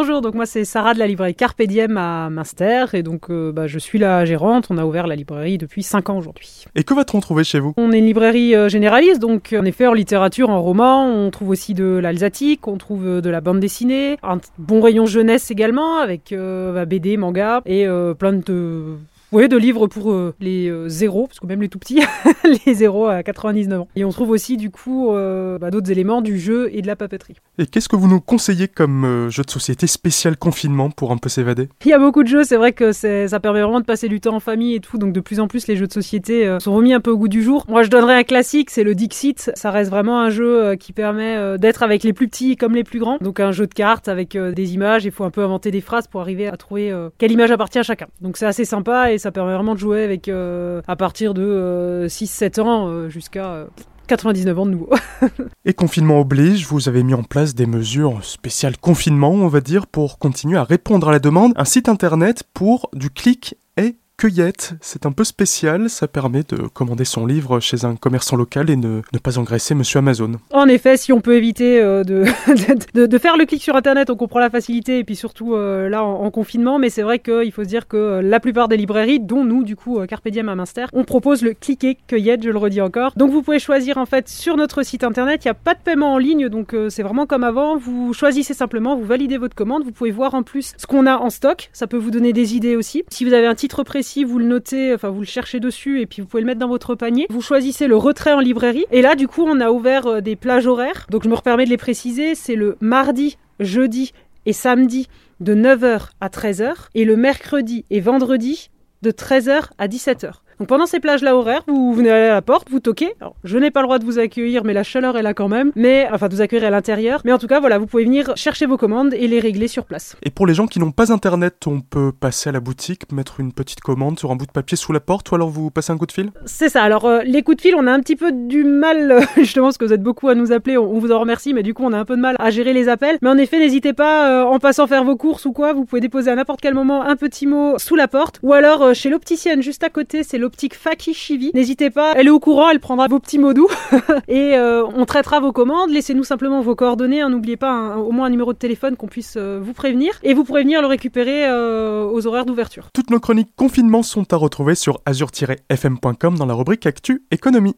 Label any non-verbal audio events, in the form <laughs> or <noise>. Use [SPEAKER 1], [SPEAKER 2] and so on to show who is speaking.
[SPEAKER 1] Bonjour, donc moi c'est Sarah de la librairie Carpe Diem à Munster et donc euh, bah, je suis la gérante. On a ouvert la librairie depuis 5 ans aujourd'hui.
[SPEAKER 2] Et que va-t-on trouver chez vous?
[SPEAKER 1] On est une librairie euh, généraliste, donc en effet en littérature, en roman, on trouve aussi de l'alsatique, on trouve euh, de la bande dessinée, un bon rayon jeunesse également avec euh, bah, BD, manga et plein de oui, de livres pour euh, les euh, zéros, parce que même les tout petits, <laughs> les zéros à 99 ans. Et on trouve aussi du coup euh, bah, d'autres éléments du jeu et de la papeterie.
[SPEAKER 2] Et qu'est-ce que vous nous conseillez comme jeu de société spécial confinement pour un peu s'évader?
[SPEAKER 1] Il y a beaucoup de jeux, c'est vrai que ça permet vraiment de passer du temps en famille et tout, donc de plus en plus les jeux de société sont remis un peu au goût du jour. Moi je donnerais un classique, c'est le Dixit, ça reste vraiment un jeu qui permet d'être avec les plus petits comme les plus grands. Donc un jeu de cartes avec des images, il faut un peu inventer des phrases pour arriver à trouver quelle image appartient à chacun. Donc c'est assez sympa et ça permet vraiment de jouer avec euh, à partir de euh, 6-7 ans euh, jusqu'à euh, 99 ans de nouveau. <laughs>
[SPEAKER 2] Et confinement oblige, vous avez mis en place des mesures spéciales confinement, on va dire, pour continuer à répondre à la demande. Un site internet pour du clic cueillette. C'est un peu spécial, ça permet de commander son livre chez un commerçant local et ne, pas engraisser monsieur Amazon.
[SPEAKER 1] En effet, si on peut éviter euh, <laughs> de, faire le clic sur Internet, on comprend la facilité, et puis surtout euh, là en, en confinement, mais c'est vrai qu'il faut se dire que euh, la plupart des librairies, dont nous du coup Carpe Diem à Munster, on propose le cliquer cueillette, je le redis encore. Donc vous pouvez choisir en fait sur notre site Internet, il n'y a pas de paiement en ligne, donc c'est vraiment comme avant, vous choisissez simplement, vous validez votre commande, vous pouvez voir en plus ce qu'on a en stock, ça peut vous donner des idées aussi. Si vous avez un titre précis, vous le notez, enfin vous le cherchez dessus, et puis vous pouvez le mettre dans votre panier. Vous choisissez le retrait en librairie, et là du coup on a ouvert euh, des plages horaires, donc je me permets de les préciser, c'est le mardi, jeudi et samedi de 9h à 13h, et le mercredi et vendredi de 13h à 17h. Donc pendant ces plages-là horaires, vous venez à la porte, vous toquez. Alors, je n'ai pas le droit de vous accueillir, mais la chaleur est là quand même. Mais enfin, de vous accueillir à l'intérieur. Mais en tout cas, voilà, vous pouvez venir chercher vos commandes et les régler sur place.
[SPEAKER 2] Et pour les gens qui n'ont pas internet, on peut passer à la boutique, mettre une petite commande sur un bout de papier sous la porte ou alors vous passez un coup de fil?
[SPEAKER 1] C'est ça. Alors euh, les coups de fil, on a un petit peu du mal, euh, <laughs> justement, parce que vous êtes beaucoup à nous appeler. On, on vous en remercie, mais du coup, on a un peu de mal à gérer les appels. Mais en effet, n'hésitez pas, euh, en passant faire vos courses ou quoi, vous pouvez déposer à n'importe quel moment un petit mot sous la porte, ou alors euh, chez l'opticienne juste à côté, c'est l'optique Faki Chivi. N'hésitez pas, elle est au courant, elle prendra vos petits mots doux <laughs> et euh, on traitera vos commandes. Laissez-nous simplement vos coordonnées. hein. N'oubliez pas un- au moins un numéro de téléphone qu'on puisse euh, vous prévenir et vous pourrez venir le récupérer euh, aux horaires d'ouverture.
[SPEAKER 2] Toutes nos chroniques confinement sont à retrouver sur azur-fm.com dans la rubrique Actu Économie.